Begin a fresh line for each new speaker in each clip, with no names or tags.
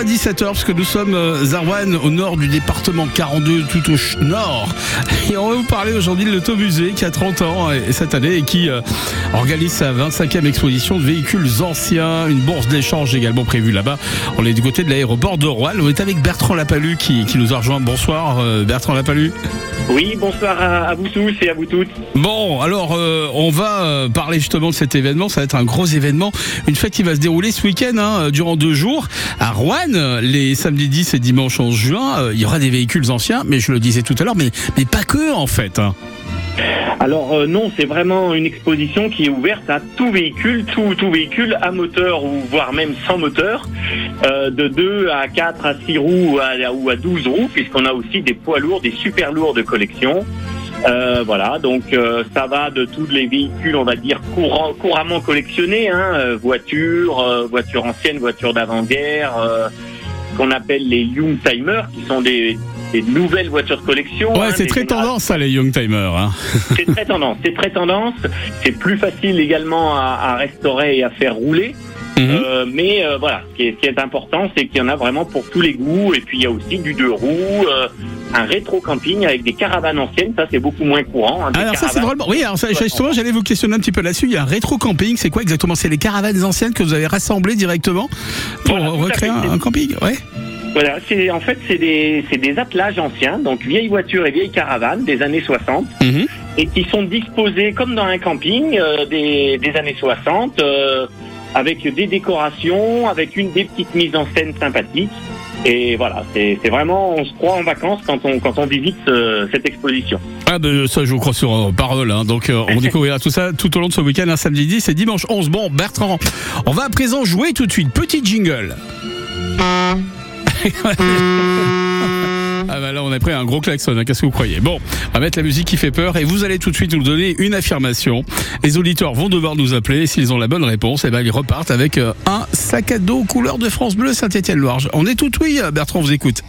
à 17h, parce que nous sommes euh, Zarwan, au nord du département 42, tout au nord. Et on va vous parler aujourd'hui de l'automusée qui a 30 ans et, et cette année et qui euh, organise sa 25e exposition de véhicules anciens. Une bourse d'échange également prévue là-bas. On est du côté de l'aéroport de Rouen. On est avec Bertrand Lapalu qui, qui nous a rejoint. Bonsoir euh, Bertrand Lapalu.
Oui, bonsoir à, vous tous et à vous toutes.
Bon, alors euh, on va parler justement de cet événement. Ça va être un gros événement, une fête qui va se dérouler ce week-end hein, durant deux jours à Rouen, les samedis 10 et dimanche 11 juin. Euh, il y aura des véhicules anciens, mais je le disais tout à l'heure, mais mais pas que en fait. hein.
Alors euh, non, c'est vraiment une exposition qui est ouverte à tout véhicule, tout, tout véhicule à moteur ou voire même sans moteur, euh, de 2 à 4 à 6 roues ou à, ou à 12 roues, puisqu'on a aussi des poids lourds, des super lourds de collection. Euh, voilà, donc euh, ça va de tous les véhicules, on va dire courant, couramment collectionnés, hein, euh, voitures, euh, voitures anciennes, voitures d'avant-guerre, euh, qu'on appelle les Youngtimers, qui sont des, des nouvelles voitures de collection.
Ouais,
hein,
c'est très tendance ça les young timers. Hein.
c'est très tendance, c'est très tendance. C'est plus facile également à, à restaurer et à faire rouler.
Mhm.
Euh, mais euh, voilà, ce qui est, ce qui est important, c'est qu'il y en a vraiment pour tous les goûts. Et puis il y a aussi du deux roues, euh, un rétro camping avec des caravanes anciennes. Ça, c'est beaucoup moins courant. hein,
Alors ça c'est
caravanes-
drôle. Oui, alors ça, justement, j'allais vous questionner un petit peu là-dessus. Il y a un rétro camping. C'est quoi exactement? C'est les caravanes anciennes que vous avez rassemblées directement pour
Voilà,
recréer un, un camping. Ouais.
Voilà, c'est en fait c'est des c'est des attelages anciens, donc vieilles voitures et vieilles caravanes des années 60.
Mhm.
et qui sont disposés comme dans un camping euh, des, des années 60, euh, avec des décorations, avec une des petites mises en scène sympathiques. Et voilà, c'est vraiment, on se croit en vacances quand on, quand on visite euh, cette exposition.
Ah ben ça je vous crois sur euh, parole hein. donc euh, on découvrira tout ça tout au long de ce week-end un samedi 10 et dimanche 11 bon Bertrand on va à présent jouer tout de suite petit jingle Ah bah là on a pris un gros klaxon, hein, qu'est-ce que vous croyez? Bon, on va mettre la musique qui fait peur et vous allez tout de suite nous donner une affirmation. Les auditeurs vont devoir nous appeler, s'ils ont la bonne réponse, et ben ils repartent avec euh, un sac à dos couleur de France Bleu Saint-Étienne-Loire. On est tout oui, euh, Bertrand vous écoute.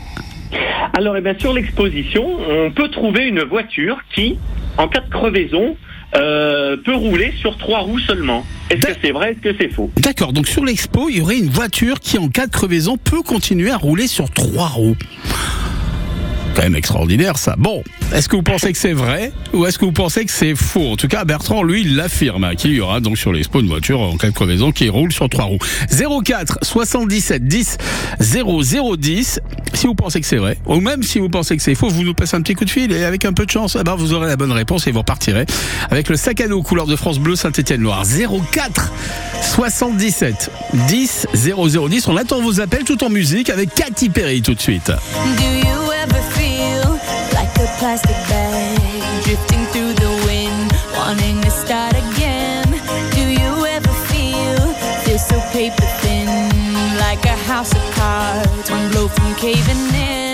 Alors, eh bien, sur l'exposition, on peut trouver une voiture qui, en cas de crevaison, euh, peut rouler sur trois roues seulement. Est-ce que c'est vrai, est-ce que c'est faux?
D'accord, donc sur l'expo, il y aurait une voiture qui, en cas de crevaison, peut continuer à rouler sur trois roues. Quand même extraordinaire ça. Bon, est-ce que vous pensez que c'est vrai ou est-ce que vous pensez que c'est faux? En tout cas, Bertrand, lui, l'affirme hein, qu'il y aura donc sur l'expo une voiture en cas de crevaison qui roule sur trois roues. 04 77 10 0010. Si vous pensez que c'est vrai, ou même si vous pensez que c'est faux, vous nous passez un petit coup de fil et avec un peu de chance, eh ben, vous aurez la bonne réponse et vous repartirez avec le sac à dos couleur de France Bleu Saint-Étienne-Loire. 04 77 10 0010. On attend vos appels tout en musique avec Katy Perry tout de suite.
Ever feel like a plastic bag drifting through the wind, wanting to start again? Do you ever feel feel so paper thin, like a house of cards, one blow from caving in?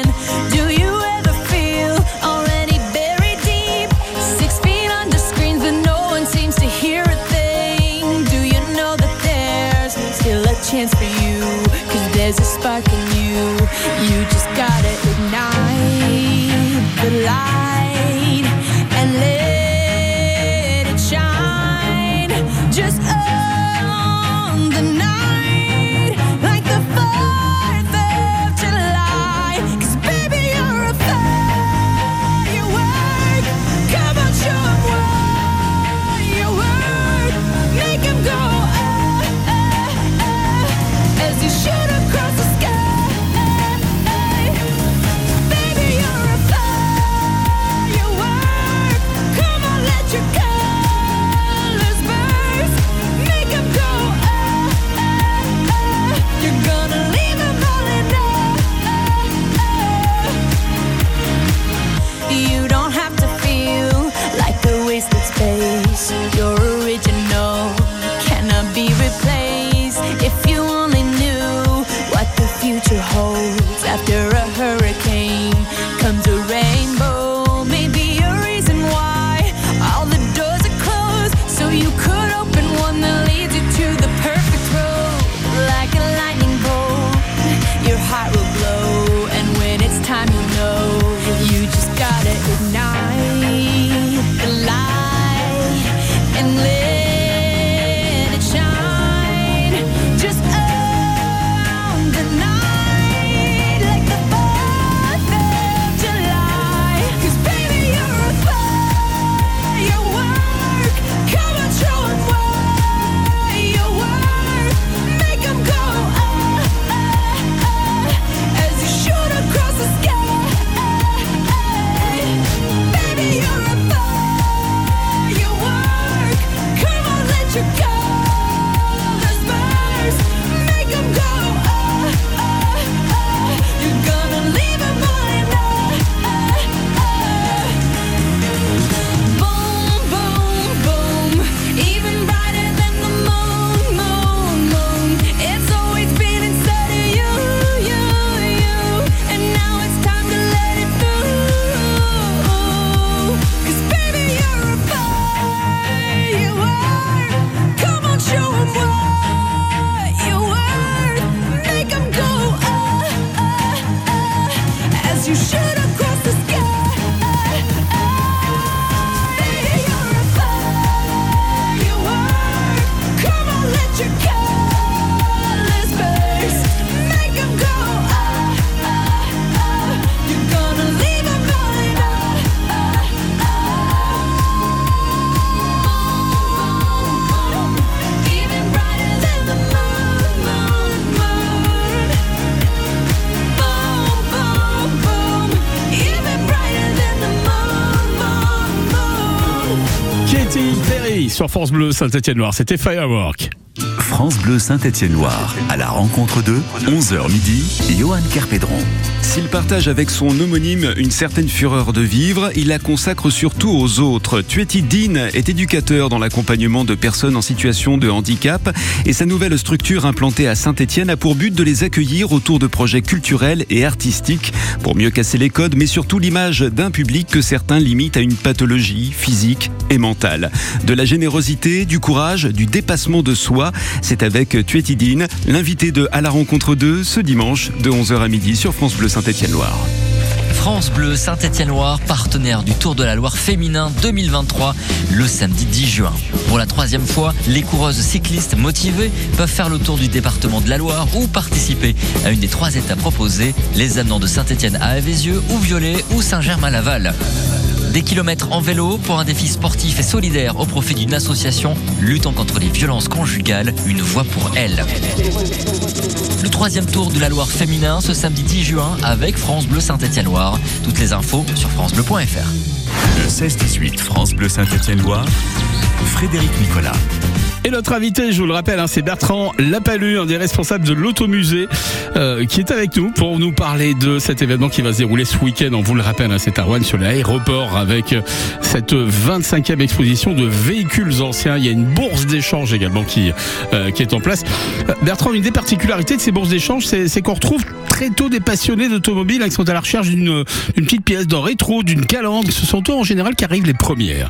Bleu Saint-Étienne-Noir. C'était Firework.
France Bleu Saint-Étienne-Loire, à la rencontre de 11h midi, Johan Kerpédron.
S'il partage avec son homonyme une certaine fureur de vivre, il la consacre surtout aux autres. Tueti Dean est éducateur dans l'accompagnement de personnes en situation de handicap et sa nouvelle structure implantée à Saint-Étienne a pour but de les accueillir autour de projets culturels et artistiques pour mieux casser les codes, mais surtout l'image d'un public que certains limitent à une pathologie physique et mentale. De la générosité, du courage, du dépassement de soi, c'est avec Tueti Dean, l'invité de À la rencontre 2 ce dimanche de 11h à midi sur France Bleu Saint-Étienne-Loire.
France Bleu Saint-Étienne-Loire, partenaire du Tour de la Loire féminin 2023, le samedi 10 juin. Pour la troisième fois, les coureuses cyclistes motivées peuvent faire le tour du département de la Loire ou participer à une des trois étapes proposées, les amenant de Saint-Étienne à Avézieux ou Violet ou Saint-Germain-Laval. Des kilomètres en vélo pour un défi sportif et solidaire au profit d'une association luttant contre les violences conjugales, une voix pour elle. Le troisième tour de la Loire féminin ce samedi 10 juin avec France Bleu Saint-Étienne-Loire. Toutes les infos sur francebleu.fr.
Le 16-18 France Bleu Saint-Étienne-Loire, Frédéric Nicolas.
Et notre invité, je vous le rappelle, hein, c'est Bertrand Lapalu, un des responsables de l'automusée, euh, qui est avec nous pour nous parler de cet événement qui va se dérouler ce week-end. On vous le rappelle, hein, c'est à Rouen sur l'aéroport avec euh, cette 25e exposition de véhicules anciens. Il y a une bourse d'échange également qui, euh, est en place. Euh, Bertrand, une des particularités de ces bourses d'échange, c'est qu'on retrouve très tôt des passionnés d'automobile hein, qui sont à la recherche d'une d'une petite pièce d'or rétro, d'une calandre. Ce sont eux en général qui arrivent les premières.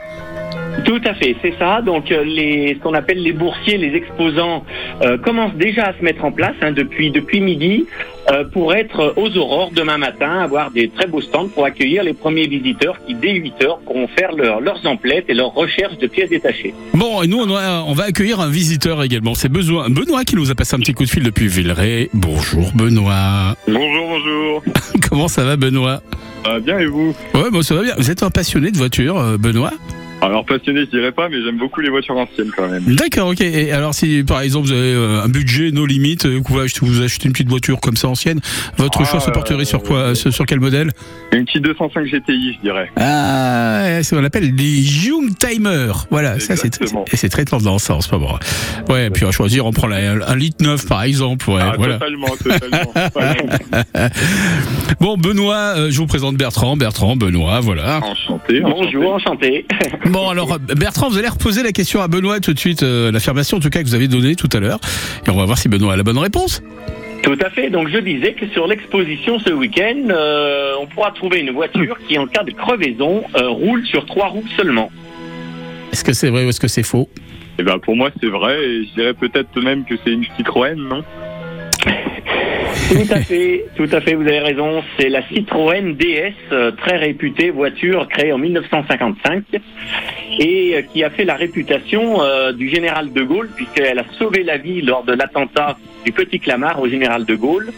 Tout à fait, c'est ça. Donc euh, les, ce qu'on appelle les boursiers, les exposants, euh, commencent déjà à se mettre en place hein, depuis depuis midi euh, pour être aux aurores demain matin, avoir des très beaux stands pour accueillir les premiers visiteurs qui dès 8 heures pourront faire leur- leurs emplettes et leurs recherches de pièces détachées.
Bon, et nous, on va, on va accueillir un visiteur également. C'est Benoît, Benoît qui nous a passé un petit coup de fil depuis Villeray. Bonjour Benoît.
Bonjour, bonjour.
Comment ça va Benoît?
Euh, bien et vous?
Ouais, bon, ça va bien. Vous êtes un passionné de voitures, euh, Benoît?
Alors passionné, je dirais pas, mais j'aime beaucoup les voitures anciennes quand même.
D'accord, ok. Et alors, si par exemple vous avez euh, un budget no limite, euh, que vous achetez, vous achetez une petite voiture comme ça ancienne, votre
Ah,
choix se porterait sur quoi
euh,
sur, sur quel modèle?
Une petite 205 GTI, je dirais.
Ah, c'est ce qu'on appelle les Young Timers. Voilà, ça c'est c'est très tendance en ce moment. Ouais, puis on va choisir, on prend la- un litre neuf par exemple. Ouais,
ah,
voilà.
totalement, totalement.
Bon, Benoît, euh, je vous présente Bertrand. Bertrand, Benoît, voilà.
Enchanté.
Bonjour, enchanté.
Bon, alors Bertrand, vous allez reposer la question à Benoît tout de suite, euh, l'affirmation en tout cas que vous avez donnée tout à l'heure, et on va voir si Benoît a la bonne réponse.
Tout à fait. Donc je disais que sur l'exposition ce week-end, euh, on pourra trouver une voiture qui, en cas de crevaison, euh, roule sur trois roues seulement.
Est-ce que c'est vrai ou est-ce que c'est faux?
Et ben pour moi c'est vrai, et je dirais peut-être même que c'est une Citroën, non?
Tout à fait, tout à fait, vous avez raison. C'est la Citroën DS, euh, très réputée voiture créée en 1955 et euh, qui a fait la réputation euh, du général de Gaulle puisqu'elle a sauvé la vie lors de l'attentat du Petit Clamart au général de Gaulle.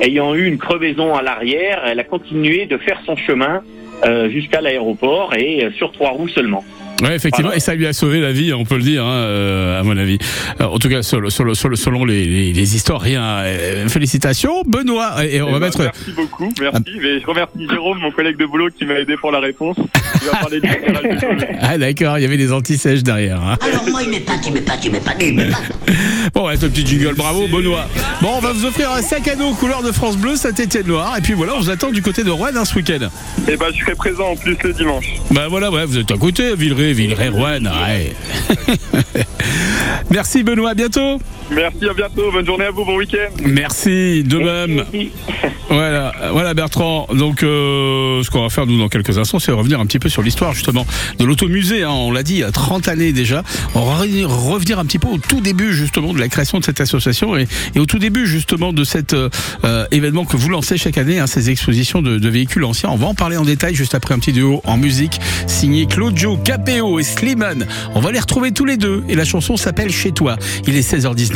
Ayant eu une crevaison à l'arrière, elle a continué de faire son chemin jusqu'à l'aéroport et sur trois roues seulement.
Ouais, effectivement,
Voilà.
et ça lui a sauvé la vie, on peut le dire, hein, euh, à mon avis. Alors, en tout cas, sur le- sur le- sur le- selon les, les- les historiens. Euh, félicitations, Benoît. Et on
Eh
va
ben,
mettre.
Merci beaucoup, merci. Mais je remercie Jérôme, mon collègue de boulot, qui m'a aidé pour la réponse. Il va parler de.
Ah d'accord, il y avait des anti-sèches derrière. hein.
Alors moi, il m'épate, il m'épate, il m'épate, il m'épate.
Bon, ouais, ce petit jingle, bravo, Benoît. Bon, on va vous offrir un sac à dos couleur de France Bleu, Saint-Étienne Noir. Et puis voilà, on vous attend du côté de Rouen hein, ce week-end.
Et ben je serai présent en plus le dimanche.
Ben voilà, ouais, vous êtes à côté, Villeray, Villeray, Rouen. ouais. Merci Benoît, à bientôt.
Merci, à bientôt. Bonne journée à vous, bon week-end.
Merci, de même.
Merci.
Voilà, voilà Bertrand. Donc, euh, ce qu'on va faire nous dans quelques instants, c'est revenir un petit peu sur l'histoire justement de l'automusée. Hein. On l'a dit il y a 30 années déjà. On va re- revenir un petit peu au tout début justement de la création de cette association et, et au tout début justement de cet euh, euh, événement que vous lancez chaque année, hein, ces expositions de, de véhicules anciens. On va en parler en détail juste après un petit duo en musique signé Claude Joe, Capéo et Slimane. On va les retrouver tous les deux et la chanson s'appelle Chez toi. Il est 16h19.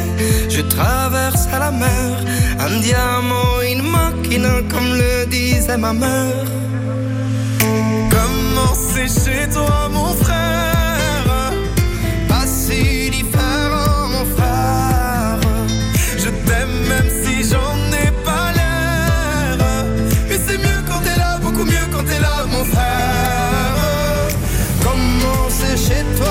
je traverse à la mer un diamant, une machina, comme le disait ma mère. Comment c'est chez toi, mon frère Pas si différent, mon frère. Je t'aime même si j'en ai pas l'air. Mais c'est mieux quand t'es là, beaucoup mieux quand t'es là, mon frère. Comment c'est chez toi,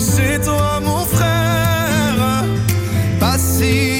chez toi, mon frère. Pas si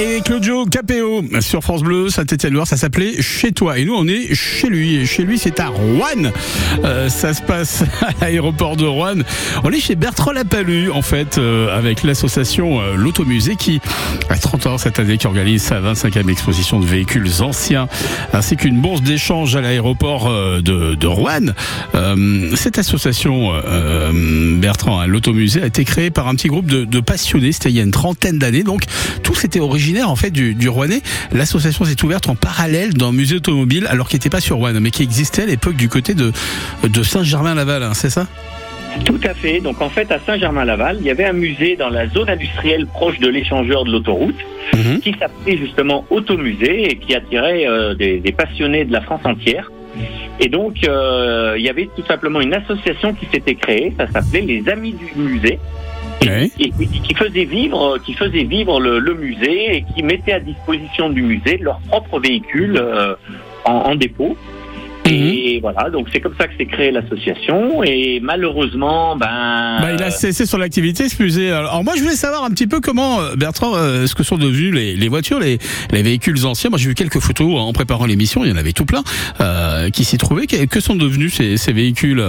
Et Claudio Capéo sur France Bleu, Saint-Étienne-Loire, ça s'appelait Chez toi. Et nous, on est chez lui. Chez lui, c'est à Rouen. Euh, ça se passe à l'aéroport de Rouen. On est chez Bertrand Lapalu, en fait, euh, avec l'association euh, L'Automusée qui a 30 ans cette année, qui organise sa 25e exposition de véhicules anciens, ainsi qu'une bourse d'échange à l'aéroport euh, de, Rouen. Cette association, Bertrand, hein, L'Automusée, a été créée par un petit groupe de, de passionnés. C'était il y a une trentaine d'années. Donc, tous étaient originaires en fait du, du Rouennais. L'association s'est ouverte en parallèle d'un musée automobile, alors qu'il n'était pas sur Rouen, mais qui existait à l'époque du côté de, de Saint-Germain-Laval, hein, c'est ça?
Tout à fait. Donc en fait, à Saint-Germain-Laval, il y avait un musée dans la zone industrielle proche de l'échangeur de l'autoroute
Mhm.
qui s'appelait justement Automusée et qui attirait euh, des, des passionnés de la France entière. Et donc, euh, il y avait tout simplement une association qui s'était créée, ça s'appelait les Amis du Musée, Et, et qui faisait vivre, qui faisait vivre le, le musée et qui mettait à disposition du musée leur propre véhicule euh, en, en dépôt. Et voilà, donc c'est comme ça que s'est créée l'association. Et malheureusement, ben,
Bah, il a cessé son activité, ce musée. Alors moi, je voulais savoir un petit peu comment, euh, Bertrand, euh, ce que sont devenus les, les voitures, les, les véhicules anciens. Moi, j'ai vu quelques photos en préparant l'émission. Il y en avait tout plein euh, qui s'y trouvaient. Que, que sont devenus ces, ces véhicules?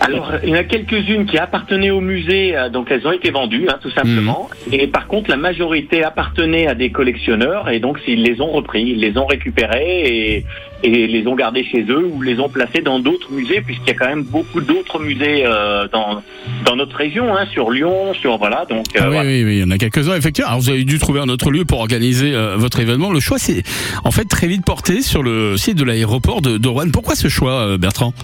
Alors, il y en a quelques-unes qui appartenaient au musée, euh, donc elles ont été vendues, hein, tout simplement. Et par contre, la majorité appartenait à des collectionneurs, et donc ils les ont repris, ils les ont récupérés et, et les ont gardés chez eux ou les ont placés dans d'autres musées, puisqu'il y a quand même beaucoup d'autres musées euh, dans, dans notre région, hein, sur Lyon, sur voilà. Donc, euh,
Ah oui,
voilà.
oui, oui, il y en a quelques-uns, effectivement. Alors, vous avez dû trouver un autre lieu pour organiser euh, votre événement. Le choix, c'est en fait très vite porté sur le site de l'aéroport de, de Rouen. Pourquoi ce choix, euh, Bertrand?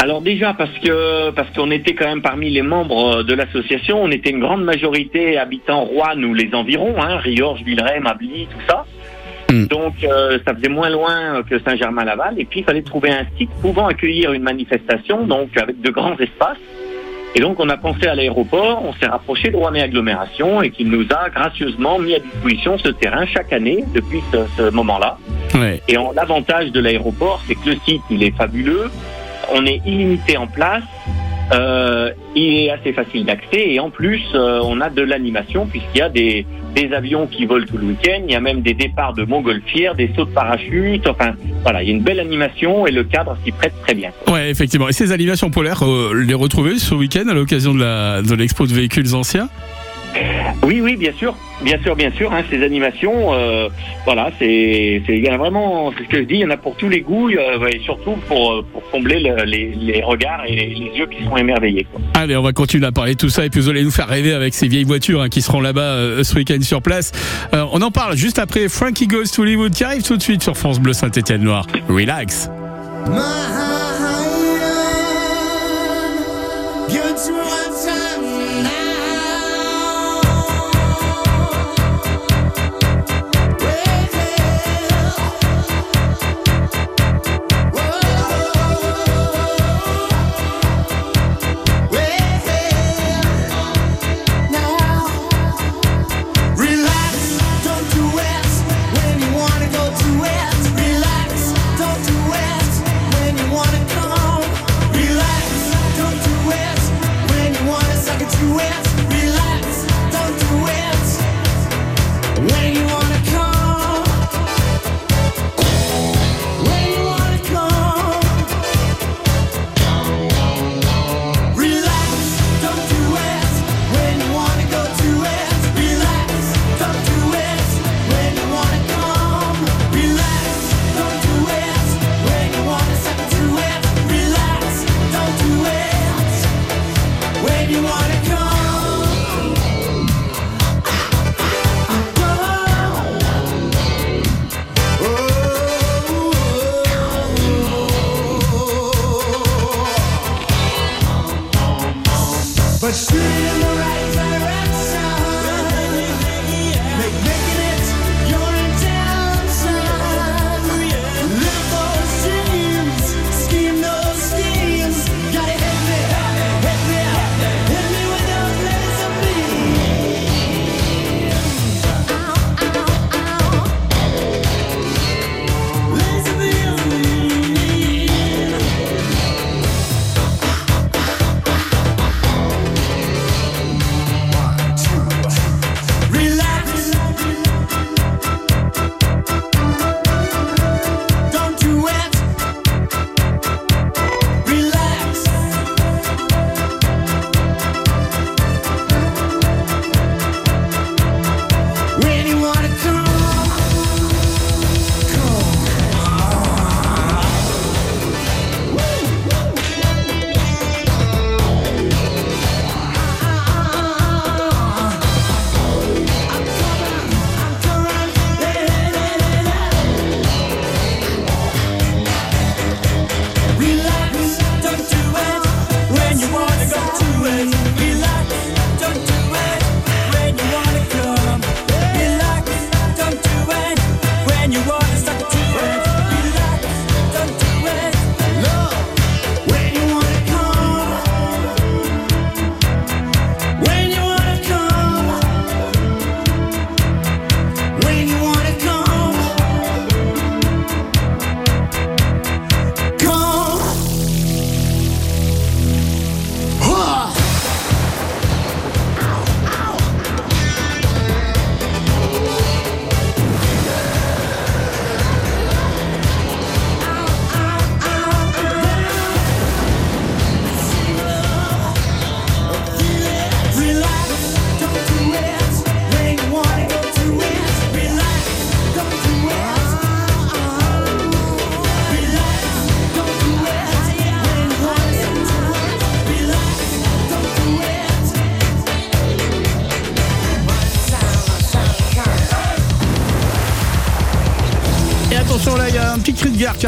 Alors déjà parce que parce qu'on était quand même parmi les membres de l'association, on était une grande majorité habitant Rouen ou les environs, hein, Riorges, Villeray, Mably, tout ça.
Hmm.
Donc euh, ça faisait moins loin que Saint-Germain-Laval et puis il fallait trouver un site pouvant accueillir une manifestation, donc avec de grands espaces. Et donc on a pensé à l'aéroport, on s'est rapproché de Rouen et Agglomération et qui nous a gracieusement mis à disposition ce terrain chaque année depuis ce, ce moment-là.
Ouais.
Et l'avantage de l'aéroport, c'est que le site, il est fabuleux. On est illimité en place. Euh, il est assez facile d'accès et en plus, euh, on a de l'animation puisqu'il y a des, des avions qui volent tout le week-end. Il y a même des départs de montgolfières, des sauts de parachute. Enfin, voilà, il y a une belle animation et le cadre s'y prête très bien.
Ouais, effectivement. Et ces animations polaires, euh, les retrouver ce week-end à l'occasion de la de l'expo de véhicules anciens?
Oui, oui, bien sûr, bien sûr, bien sûr. Hein, ces animations, euh, voilà, c'est, c'est, il y en a vraiment, c'est ce que je dis, il y en a pour tous les goûts, euh, et surtout pour, euh, pour combler le- les, les regards et les, les yeux qui seront émerveillés. Quoi.
Allez, on va continuer à parler de tout ça et puis vous allez nous faire rêver avec ces vieilles voitures hein, qui seront là-bas euh, ce week-end sur place. Euh, on en parle juste après Frankie Goes to Hollywood qui arrive tout de suite sur France Bleu Saint-Étienne Noir. Relax.
Relax,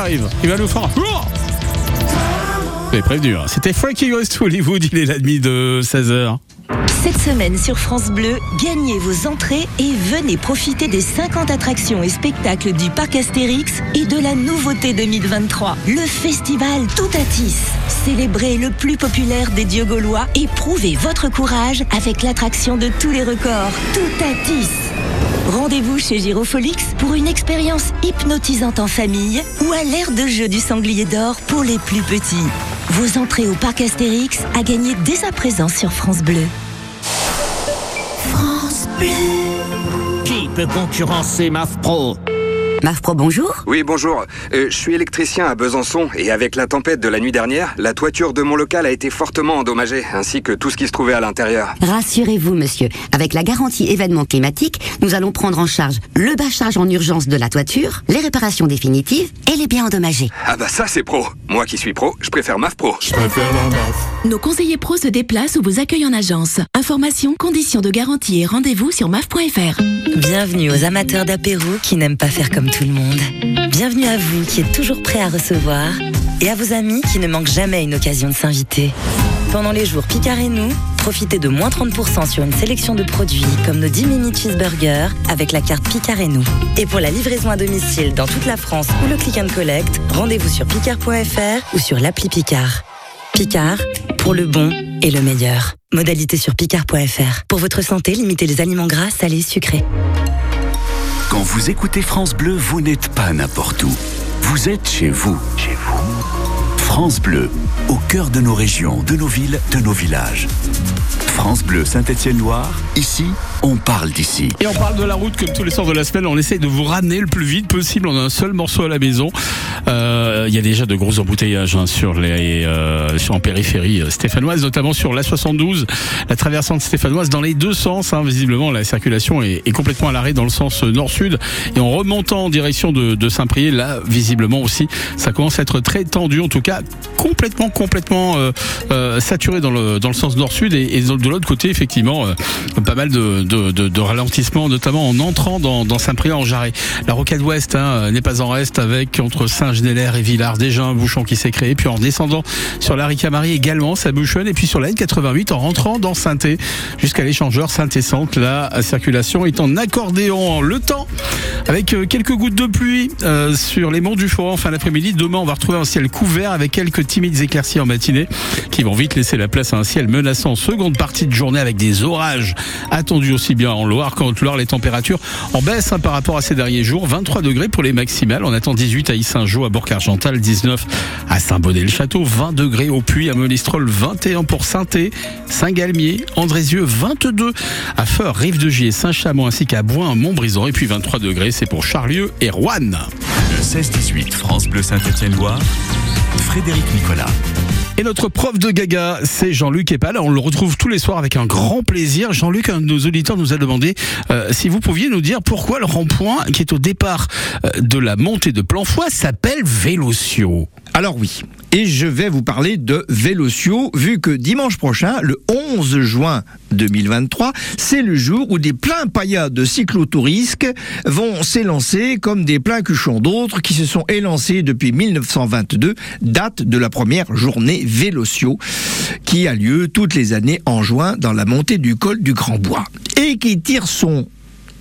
Il va nous faire. Vous prévenu, hein. c'était Frankie Goes to Hollywood, il est la de 16h.
Cette semaine sur France Bleu, gagnez vos entrées et venez profiter des 50 attractions et spectacles du parc Astérix et de la nouveauté 2023, le festival Toutatis. Célébrez le plus populaire des dieux gaulois et prouvez votre courage avec l'attraction de tous les records, Toutatis. Rendez-vous chez Girofolix pour une expérience hypnotisante en famille ou à l'ère de jeu du sanglier d'or pour les plus petits. Vos entrées au parc Astérix à gagner dès à présent sur France Bleu.
France Bleu. Qui peut concurrencer MAF Pro
MAF Pro, bonjour.
Oui, bonjour. Euh, je suis électricien à Besançon et avec la tempête de la nuit dernière, la toiture de mon local a été fortement endommagée, ainsi que tout ce qui se trouvait à l'intérieur.
Rassurez-vous, monsieur. Avec la garantie événement climatique, nous allons prendre en charge le bâchage en urgence de la toiture, les réparations définitives et les biens endommagés.
Ah bah ça c'est pro. Moi qui suis pro, je préfère MAF Pro.
Je préfère la MAF. Nos conseillers pros se déplacent ou vous accueillent en agence. Informations, conditions de garantie et rendez-vous sur maf.fr.
Bienvenue aux amateurs d'apéro qui n'aiment pas faire comme tout le monde. Bienvenue à vous qui êtes toujours prêt à recevoir et à vos amis qui ne manquent jamais une occasion de s'inviter. Pendant les jours Picard et nous, profitez de moins 30% sur une sélection de produits comme nos 10 mini cheeseburgers avec la carte Picard et nous. Et pour la livraison à domicile dans toute la France ou le click and collect, rendez-vous sur picard.fr ou sur l'appli Picard. Picard, pour le bon et le meilleur. Modalité sur picard.fr. Pour votre santé, limitez les aliments gras, salés, sucrés.
Quand vous écoutez France Bleu, vous n'êtes pas n'importe où. Vous êtes chez vous. Chez vous. France Bleu, au cœur de nos régions, de nos villes, de nos villages. France Bleu Saint-Étienne-Loire, ici, on parle d'ici.
Et on parle de la route comme tous les soirs de la semaine. On essaye de vous ramener le plus vite possible en un seul morceau à la maison. Euh, Il y a déjà de gros embouteillages hein, sur les euh, sur en périphérie euh, stéphanoise, notamment sur la 72, la traversante stéphanoise dans les deux sens. Hein, visiblement, la circulation est, complètement à l'arrêt dans le sens nord-sud. Et en remontant en direction de, Saint-Priest, là, visiblement aussi, ça commence à être très tendu. En tout cas, complètement, complètement saturé dans le dans le sens nord-sud et, de l'autre côté, effectivement, pas mal de, de, ralentissements, notamment en entrant dans, dans Saint-Priest en Jarret. La rocade ouest hein, n'est pas en reste avec entre Saint-Genélaire et Villars déjà un bouchon qui s'est créé. Puis en descendant sur la Ricamarie également, ça bouchonne. Et puis sur la N88 en rentrant dans saint jusqu'à l'échangeur Saint-Centre, la circulation est en accordéon. Le temps avec euh, quelques gouttes de pluie euh, sur les monts du Forêt en fin d'après-midi. Demain, on va retrouver un ciel couvert avec quelques timides éclaircies en matinée qui vont vite laisser la place à un ciel menaçant en seconde partie de journée avec des orages attendus aussi bien en Loire qu'en Haute-Loire. Les températures en baisse hein, par rapport à ces derniers jours. 23 degrés pour les maximales. On attend 18 à Issingeau, à Bourg-Argental, 19 à Saint-Bonnet-le-Château, 20 degrés au Puy, à Monistrol, 21 pour Saint-Et, Saint-Galmier, Andrézieux, 22 à Feur, Rive de Gier, Saint-Chamond ainsi qu'à Boin, Montbrison. Et puis 23 degrés, c'est pour Charlieu et Rouen.
Le 16-18 France Bleu Saint-Étienne-Loire, Frédéric Nicolas.
Et notre prof de gaga, c'est Jean-Luc Epal. On le retrouve tous les soirs avec un grand plaisir. Jean-Luc, un de nos auditeurs nous a demandé euh, si vous pouviez nous dire pourquoi le rond-point qui est au départ euh, de la montée de Planfoy s'appelle Vélocio.
Alors oui, et je vais vous parler de Vélocio, vu que dimanche prochain, le 11 juin 2023, c'est le jour où des pleins paillas de cyclotouristes vont s'élancer comme des pleins cuchons. D'autres qui se sont élancés depuis 1922, date de la première journée Vélocio, qui a lieu toutes les années en juin dans la montée du col du Grand Bois, et qui tire son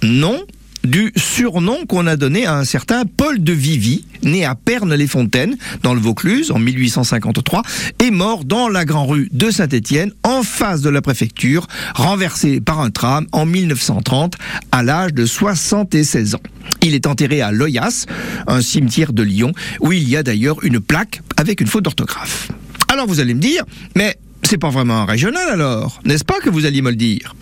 nom du surnom qu'on a donné à un certain Paul de Vivy, né à Pernes-les-Fontaines, dans le Vaucluse, en 1853, et mort dans la Grand Rue de Saint-Étienne, en face de la préfecture, renversé par un tram en 1930, à l'âge de 76 ans. Il est enterré à Loyas, un cimetière de Lyon, où il y a d'ailleurs une plaque avec une faute d'orthographe. Alors vous allez me dire, mais c'est pas vraiment un régional alors, n'est-ce pas que vous alliez me le dire?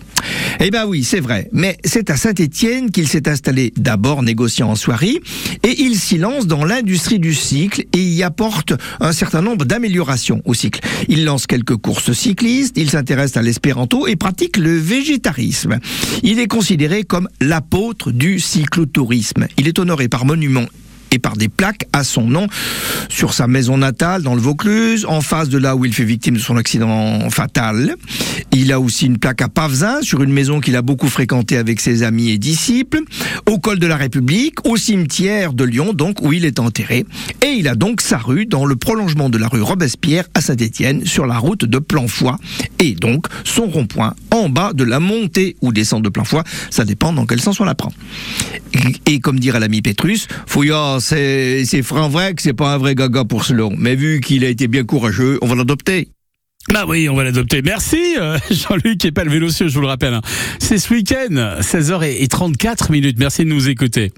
Eh bien oui, c'est vrai. Mais c'est à Saint-Étienne qu'il s'est installé d'abord négociant en soirée et il s'y lance dans l'industrie du cycle et y apporte un certain nombre d'améliorations au cycle. Il lance quelques courses cyclistes, il s'intéresse à l'espéranto et pratique le végétarisme. Il est considéré comme l'apôtre du cyclotourisme. Il est honoré par monuments par des plaques à son nom sur sa maison natale dans le Vaucluse, en face de là où il fait victime de son accident fatal. Il a aussi une plaque à Pavezin sur une maison qu'il a beaucoup fréquentée avec ses amis et disciples, au col de la République, au cimetière de Lyon, donc où il est enterré. Et il a donc sa rue dans le prolongement de la rue Robespierre à Saint-Étienne, sur la route de Planfoy, et donc son rond-point en bas de la montée ou descente de Planfoy, ça dépend dans quel sens on la prend. Et comme dirait l'ami Pétrus, Fouillard, c'est franc vrai que c'est pas un vrai gaga pour Selon, mais vu qu'il a été bien courageux, on va l'adopter.
Bah oui, on va l'adopter. Merci euh, Jean-Luc et pas le Vélocieux, je vous le rappelle. hein. C'est ce week-end, 16h34 minutes. Merci de nous écouter.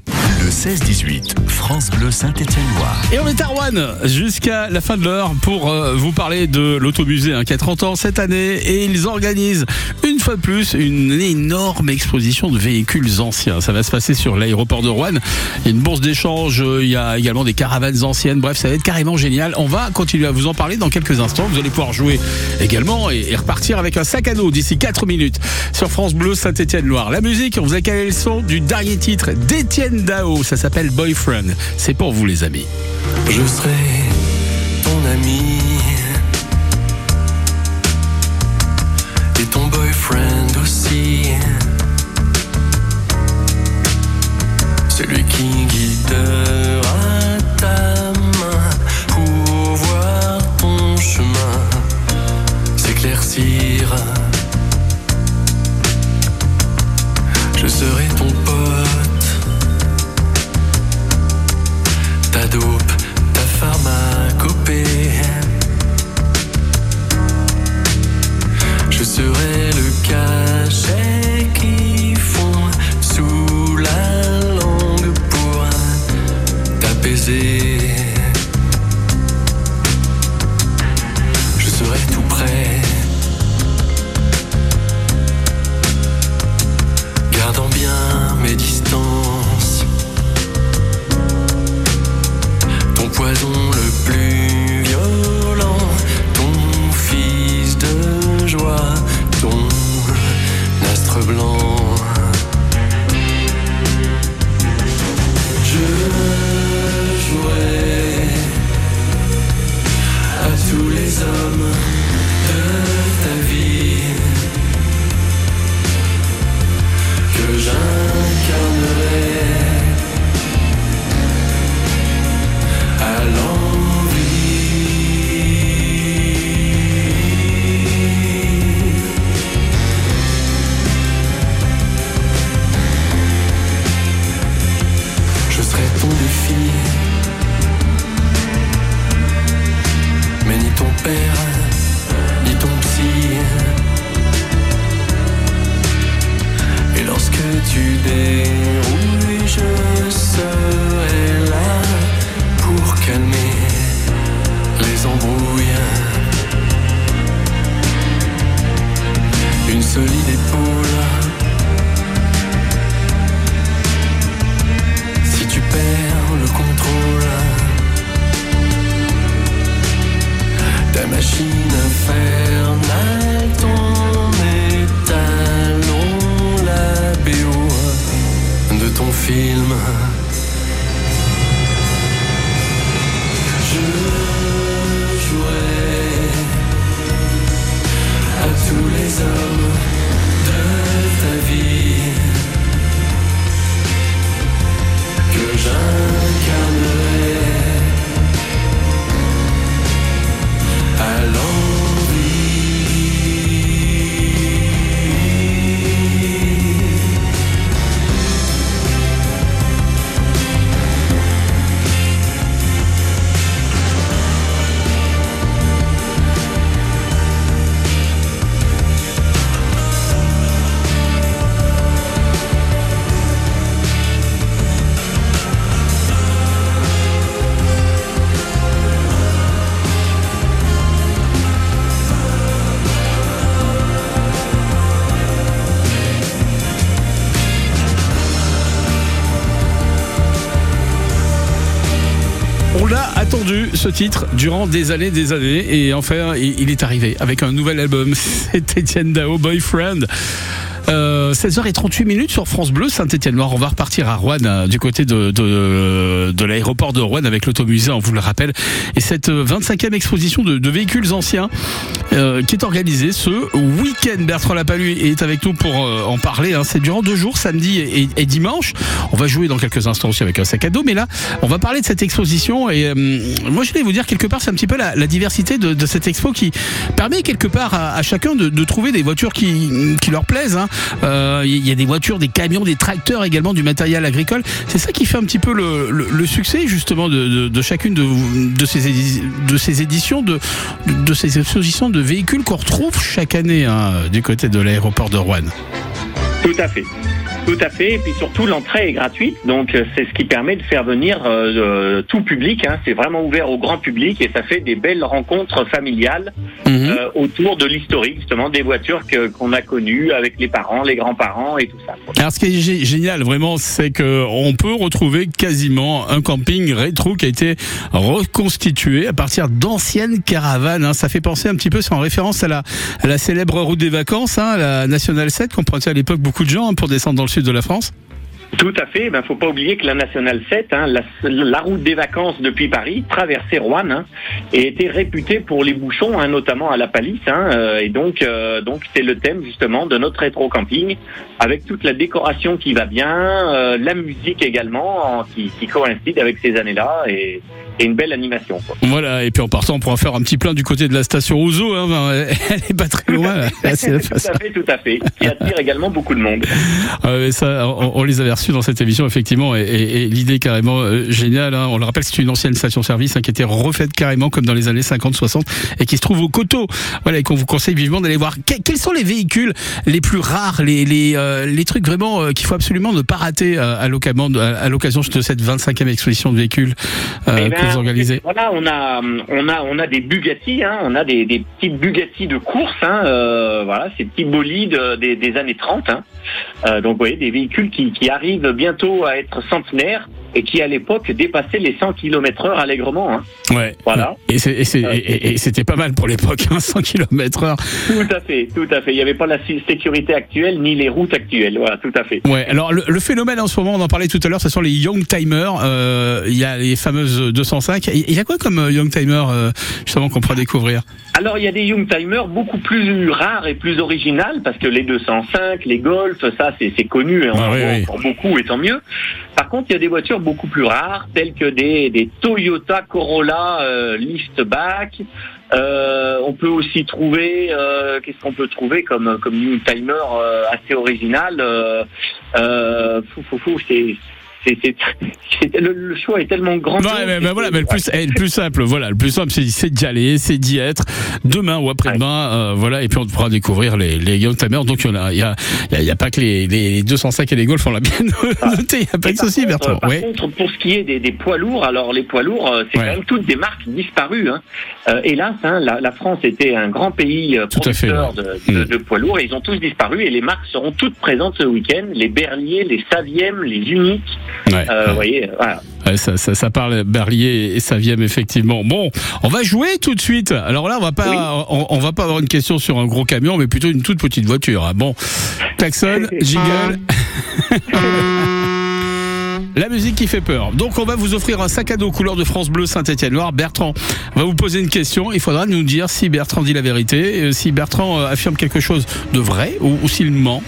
Le 16-18, France Bleu Saint-Étienne-Loire.
Et on est à Rouen jusqu'à la fin de l'heure pour euh, vous parler de l'automusée hein, qui a 30 ans cette année et ils organisent une fois de plus une énorme exposition de véhicules anciens. Ça va se passer sur l'aéroport de Rouen. Il y a une bourse d'échange, euh, il y a également des caravanes anciennes. Bref, ça va être carrément génial. On va continuer à vous en parler dans quelques instants. Vous allez pouvoir jouer également et, repartir avec un sac à dos d'ici 4 minutes sur France Bleu Saint-Étienne-Loire. La musique, on vous a calé le son du dernier titre d'Étienne Dao. Ça s'appelle Boyfriend. C'est pour vous les amis.
Je serai ton ami et ton boyfriend aussi. Je serai
titre durant des années, des années, et enfin il il est arrivé avec un nouvel album. C'est Etienne Dao, Boyfriend. Euh, 16h38 minutes sur France Bleu, Saint-Étienne-Noir. On va repartir à Rouen, euh, du côté de, de, de l'aéroport de Rouen avec l'automusée, on vous le rappelle. Et cette euh, 25e exposition de, véhicules anciens euh, qui est organisée ce week-end. Bertrand Lapalu est avec nous pour euh, en parler. hein. C'est durant deux jours, samedi et, dimanche. On va jouer dans quelques instants aussi avec un sac à dos. Mais là, on va parler de cette exposition. Et euh, moi, je voulais vous dire quelque part, c'est un petit peu la, la diversité de, de cette expo qui permet quelque part à, à chacun de, de trouver des voitures qui, qui leur plaisent. hein. Euh, Il y a des voitures, des camions, des tracteurs également, du matériel agricole. C'est ça qui fait un petit peu le, succès justement de, chacune de, ces, de ces éditions, de, de ces expositions de véhicules qu'on retrouve chaque année hein, du côté de l'aéroport de Rouen.
Tout à fait. Tout à fait. Et puis surtout, l'entrée est gratuite. Donc, euh, c'est ce qui permet de faire venir euh, tout public. hein. C'est vraiment ouvert au grand public et ça fait des belles rencontres familiales euh, autour de l'historique, justement, des voitures qu'on a connues avec les parents, les grands-parents et tout ça.
Alors ce qui est gé- génial vraiment, c'est que on peut retrouver quasiment un camping rétro qui a été reconstitué à partir d'anciennes caravanes. hein. Ça fait penser un petit peu, c'est en référence à la, à la célèbre route des vacances, hein, la Nationale 7, qu'on prenait à l'époque beaucoup de gens hein, pour descendre dans le de la France?
Tout à fait. Ben, faut pas oublier que la nationale 7, hein, la, route des vacances depuis Paris, traversait Rouen, hein, et était réputée pour les bouchons, hein, notamment à la Palisse. Euh, et donc, euh, donc c'est le thème justement de notre rétro camping, avec toute la décoration qui va bien, euh, la musique également, en- qui, coïncide avec ces années-là, et une belle animation. Quoi.
Voilà, et puis en partant, on pourra faire un petit plein du côté de la station Rousseau. Hein, Ben, elle est pas très loin. là. C'est
tout à fait, tout à fait. Qui attire également beaucoup de monde.
Ouais, ça, on, on les avait reçus dans cette émission effectivement, et, et- et l'idée carrément euh, géniale. hein. On le rappelle, c'est une ancienne station-service hein, qui était refaite carrément comme dans les années 50-60 et qui se trouve au coteau. Voilà, et qu'on vous conseille vivement d'aller voir. Que- quels sont les véhicules les plus rares, les les, euh, les trucs vraiment euh, qu'il faut absolument ne pas rater euh, à l'occasion de, à l'occasion de cette 25e exposition de véhicules vous organisez.
Voilà, on a, on a, on a des Bugatti, hein, on a des, des petites Bugatti de course, hein, euh, voilà, ces petits bolides euh, des, des années 30. Hein. Euh, donc, vous voyez, des véhicules qui, qui arrivent bientôt à être centenaires et qui, à l'époque, dépassaient les 100 km heure allègrement. Hein.
Ouais.
Voilà.
Et c'est- et c'était pas mal pour l'époque, hein, 100 km heure.
Tout à fait, tout à fait. Il n'y avait pas la sé- sécurité actuelle ni les routes actuelles. Voilà, tout à fait.
Ouais, alors le, le phénomène en ce moment, on en parlait tout à l'heure, ce sont les Young Timers. Euh, Il y a les fameuses 205. Il y a quoi comme euh, Young Timer euh, justement qu'on pourra découvrir?
Alors, il y a des Youngtimers beaucoup plus rares et plus originales, parce que les 205, les Golf, ça, c'est c'est connu, on
Ah oui, oui.
encore beaucoup, et tant mieux. Par contre, il y a des voitures beaucoup plus rares, telles que des, des Toyota Corolla euh, Liftback. Euh, on peut aussi trouver, euh, qu'est-ce qu'on peut trouver comme, comme euh, assez original fou, fou, fou, c'est... c'est- le, le choix est tellement grand.
Ouais, mais, mais voilà, mais le plus, eh, le plus simple, voilà, le plus simple, c'est d'y aller, c'est d'y être demain ou après-demain, euh, voilà, et puis on pourra découvrir les, les Young Timers. Donc il y en a, il y a, il y a- il y a pas que les, les 205 et les Golf, on l'a bien noté, il n'y a pas de souci, Bertrand.
par
Ouais.
contre, pour ce qui est des, des poids lourds, alors les poids lourds, euh, c'est
Ouais.
quand même toutes des marques disparues. Hein. Euh, hélas, hein, la, la France était un grand pays
Tout à fait,
producteur
ouais.
de, de-
Mm.
de poids lourds et ils ont tous disparu et les marques seront toutes présentes ce week-end. Les Berlier, les Saviem, les Uniques.
Ouais.
Euh, vous voyez, voilà.
Ouais, ça, ça, ça parle Berlier et Saviem effectivement. Bon, on va jouer tout de suite. Alors là, on va pas, on, on va pas avoir une question sur un gros camion, mais plutôt une toute petite voiture. hein. Bon, klaxon, jingle. La musique qui fait peur. Donc on va vous offrir un sac à dos couleur de France Bleu Saint-Étienne Noir. Bertrand va vous poser une question. Il faudra nous dire si Bertrand dit la vérité, euh, si Bertrand euh, affirme quelque chose de vrai ou, ou s'il ment.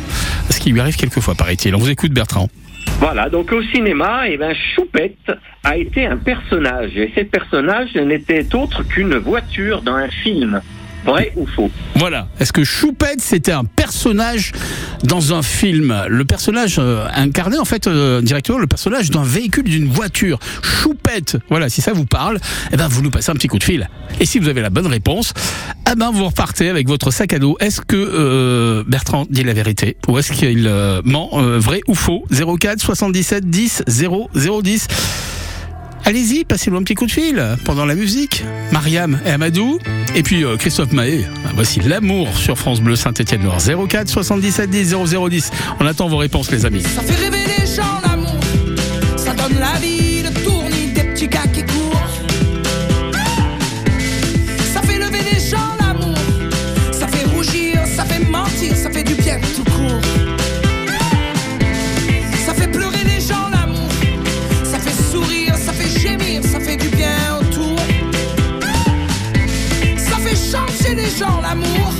Ce qui lui arrive quelquefois, paraît-il. On vous écoute Bertrand.
Voilà, donc au cinéma, eh ben, Choupette a été un personnage. Et ce personnage n'était autre qu'une voiture dans un film. Vrai ou faux
Voilà. Est-ce que Choupette c'était un personnage dans un film Le personnage euh, incarné en fait euh, directement le personnage d'un véhicule d'une voiture. Choupette. Voilà. Si ça vous parle, eh ben vous nous passez un petit coup de fil. Et si vous avez la bonne réponse, eh ben vous repartez avec votre sac à dos. Est-ce que euh, Bertrand dit la vérité ou est-ce qu'il ment Vrai ou faux? 04 77 10 0 010. Allez-y, passez-moi un petit coup de fil pendant la musique. Mariam et Amadou. Et puis euh, Christophe Mahé. Ah, Voici l'amour sur France Bleu Saint-Étienne Noir. 04 77 10 0010. On attend vos réponses, les amis.
Ça fait rêver les gens l'amour, ça donne la vie, le tournis des petits gars qui gens l'amour,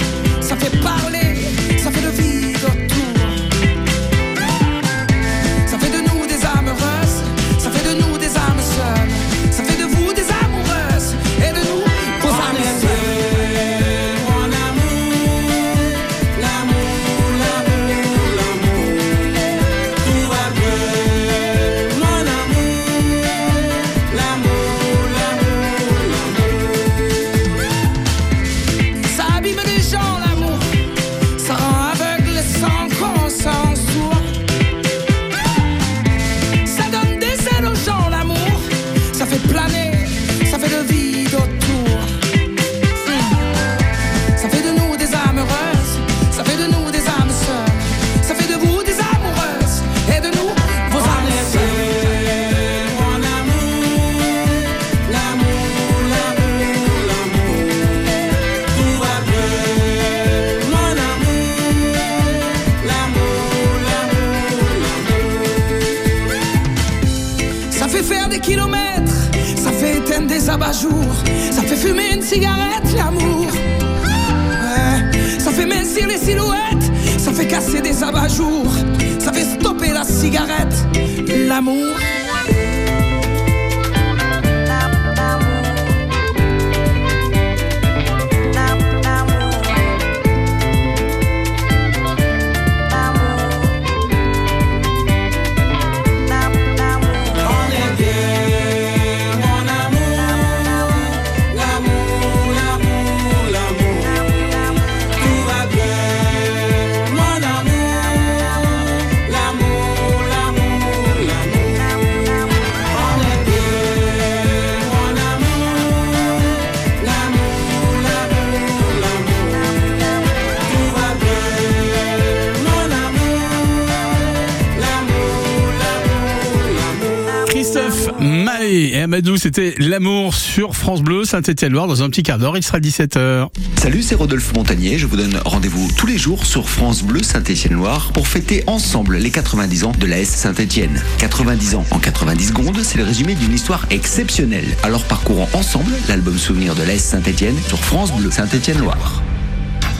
c'était l'amour sur France Bleu, Saint-Étienne-Loire, dans un petit quart d'heure, il sera 17h.
Salut, c'est Rodolphe Montagnier. Je vous donne rendez-vous tous les jours sur France Bleu Saint-Étienne-Loire pour fêter ensemble les 90 ans de la S Saint-Étienne. 90 ans en 90 secondes, c'est le résumé d'une histoire exceptionnelle. Alors parcourons ensemble l'album souvenir de la S Saint-Étienne sur France Bleu Saint-Étienne-Loire.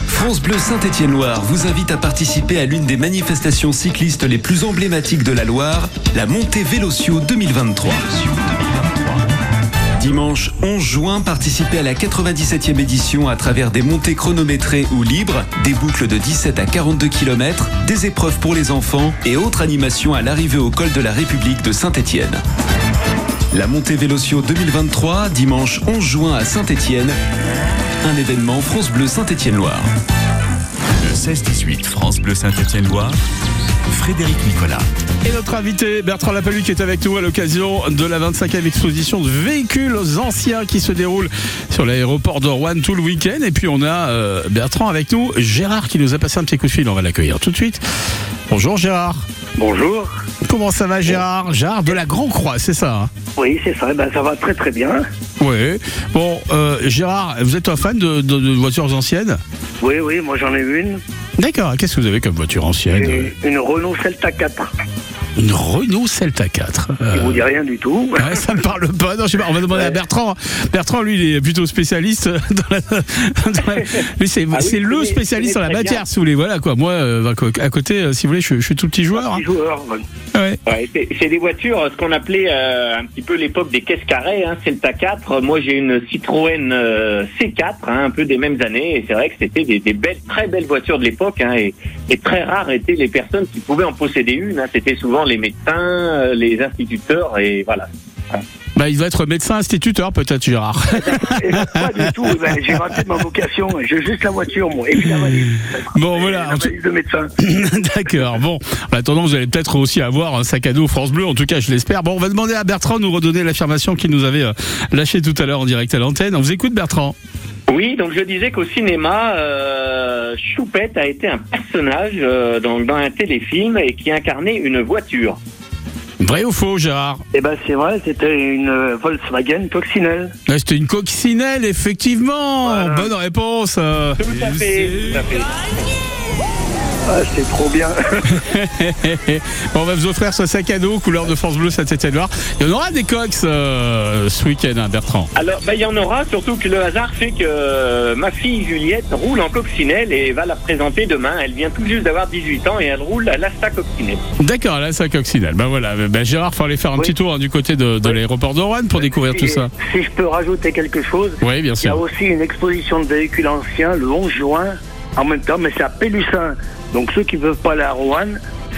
France Bleu Saint-Étienne-Loire vous invite à participer à l'une des manifestations cyclistes les plus emblématiques de la Loire, la montée Vélotio 2023. Dimanche 11 juin, participez à la 97e édition à travers des montées chronométrées ou libres, des boucles de 17 à 42 km, des épreuves pour les enfants et autres animations à l'arrivée au col de la République de Saint-Étienne. La montée Vélotio 2023, dimanche 11 juin à Saint-Étienne, un événement France Bleu Saint-Étienne-Loire.
Le 16-18 France Bleu Saint-Étienne-Loire, Frédéric Nicolas.
Et notre invité Bertrand Lapalu qui est avec nous à l'occasion de la 25e exposition de véhicules anciens qui se déroule sur l'aéroport de Rouen tout le week-end. Et puis on a euh, Bertrand avec nous, Gérard qui nous a passé un petit coup de fil, on va l'accueillir tout de suite. Bonjour Gérard.
Bonjour.
Comment ça va Gérard? Gérard de la Grand Croix, c'est ça hein?
Oui, c'est ça. Ben, ça va très très bien.
Oui. Bon, euh, Gérard, vous êtes un fan de, de- de voitures anciennes?
Oui, oui, moi j'en ai une.
D'accord. Qu'est-ce que vous avez comme voiture ancienne
Une, une Renault Celta 4.
Une Renault Celta 4.
Je vous dis rien du tout.
Ouais, ça me parle pas. Non, je sais pas. On va demander à Bertrand. Bertrand, lui, il est plutôt spécialiste. Dans la, dans la- lui, c'est
Ah oui,
le spécialiste en la matière,
bien.
si vous voulez. Voilà quoi. Moi, euh, à côté, euh, si vous voulez, je, je suis tout petit joueur. hein.
Petit joueur. ouais.
Ouais, c'est des voitures, ce qu'on appelait euh, un petit peu l'époque des caisses carrées, hein, Celta 4. Moi, j'ai une Citroën euh, C4, hein, un peu des mêmes années, et c'est vrai que c'était des, des belles, très belles voitures de l'époque, et, et très rares étaient les personnes qui pouvaient en posséder une. C'était souvent les médecins, euh, les instituteurs, et voilà.
Bah, il doit être médecin instituteur, peut-être, Gérard.
Et ben, pas du tout. Ben, j'ai raté ma vocation. J'ai juste la voiture, moi. Et puis la valise.
Bon, voilà.
La valise de médecin.
D'accord. Bon, en attendant, vous allez peut-être aussi avoir un sac à dos France Bleu. En tout cas, je l'espère. Bon, on va demander à Bertrand de nous redonner l'affirmation qu'il nous avait euh, lâchée tout à l'heure en direct à l'antenne. On vous écoute, Bertrand.
Oui, donc je disais qu'au cinéma, euh, Choupette a été un personnage euh, dans, dans un téléfilm et qui incarnait une voiture.
Vrai ou faux, Gérard?
Eh ben, c'est vrai, c'était une euh, Volkswagen Coccinelle.
Ah, C'était une coccinelle, effectivement. Bonne réponse. euh.
Tout à fait, tout à fait.
Ah, c'est trop bien.
On va vous offrir ce sac à dos couleur de France Bleu Saint-Étienne-Loire. Il y en aura des cox euh, ce week-end, hein, Bertrand.
Alors, bah, il y en aura, surtout que le hasard fait que euh, ma fille Juliette roule en coccinelle et va la présenter demain. Elle vient tout juste d'avoir 18 ans et elle roule à l'Asta Coccinelle.
D'accord, là, c'est coccinelle. Ben voilà, ben, Gérard, faut aller faire un petit tour hein, du côté de, de l'aéroport de Rouen pour découvrir tout ça.
Si je peux rajouter quelque chose,
Oui, bien
il y a aussi une exposition de véhicules anciens le 11 juin, en même temps, mais c'est à Pélussin. Donc ceux qui ne peuvent pas aller à Rouen,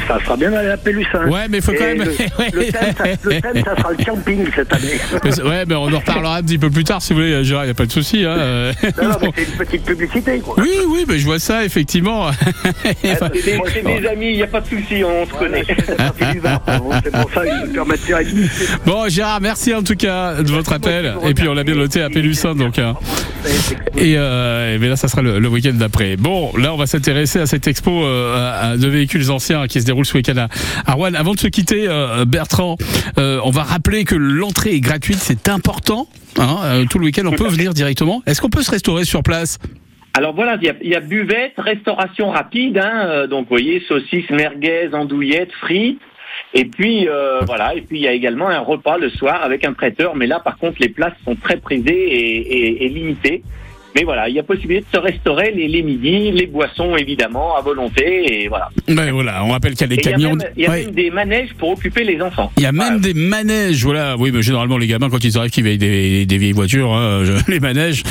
ça sera bien d'aller à Pélussin.
Ouais, mais il faut quand même-
Le, le thème, ça, le thème, ça sera le camping cette année.
Mais ouais, mais on en reparlera un petit peu plus tard si vous voulez, Gérard, il n'y a pas de souci. Hein. euh.
Non, non, mais c'est une petite publicité, quoi.
Oui, oui, mais je vois ça, effectivement.
C'est des, c'est des amis, il n'y a pas de souci, on se connaît.
C'est pour ça qu'ils me permettent de faire une
Bon, Gérard, merci en tout cas de votre appel. Et puis on l'a bien noté à Pélussin, donc. hein. Et, euh, et bien là, ça sera le, le week-end d'après. Bon, là, on va s'intéresser à cette expo euh, à- à de véhicules anciens qui se déroule ce week-end à, Rouen. Avant de se quitter, euh, Bertrand, euh, on va rappeler que l'entrée est gratuite, c'est important. hein, euh, tout le week-end, on peut venir directement. Est-ce qu'on peut se restaurer sur place?
Alors voilà, il y a, il y a buvette, restauration rapide, hein, donc vous voyez, saucisses, merguez, andouillettes, frites. Et puis euh, voilà, et puis il y a également un repas le soir avec un traiteur, mais là par contre les places sont très prisées et, et- et limitées. Mais voilà, il y a possibilité de se restaurer les, les midis, les boissons évidemment à volonté et voilà.
Ben voilà, on rappelle qu'il y a des
Et il y a
camions.
même- il y a
Ouais.
même des manèges pour occuper les enfants.
Il y a même des manèges, voilà. Oui, mais généralement les gamins quand ils arrivent qui veillent des, des vieilles voitures, hein, les manèges.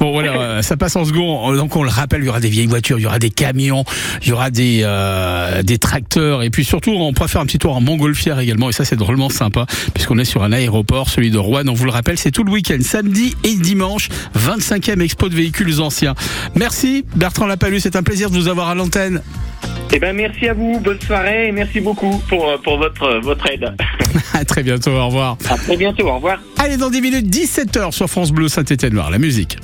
Bon voilà, euh, ça passe en second. Donc on le rappelle, il y aura des vieilles voitures, il y aura des camions, il y aura des euh, des tracteurs et puis surtout on pourra faire un petit tour en montgolfière également et ça c'est drôlement sympa puisqu'on est sur un aéroport, celui de Rouen. On vous le rappelle, c'est tout le week-end, samedi et dimanche, 25e expo de véhicules anciens. Merci Bertrand Lapalus, c'est un plaisir de vous avoir à l'antenne.
Eh ben merci à vous, bonne soirée et merci beaucoup pour, euh, pour votre, votre aide.
À très bientôt, au revoir.
À très bientôt, au revoir.
Allez, dans 10 minutes, 17h sur France Bleu Saint-Étienne-Loire, la musique.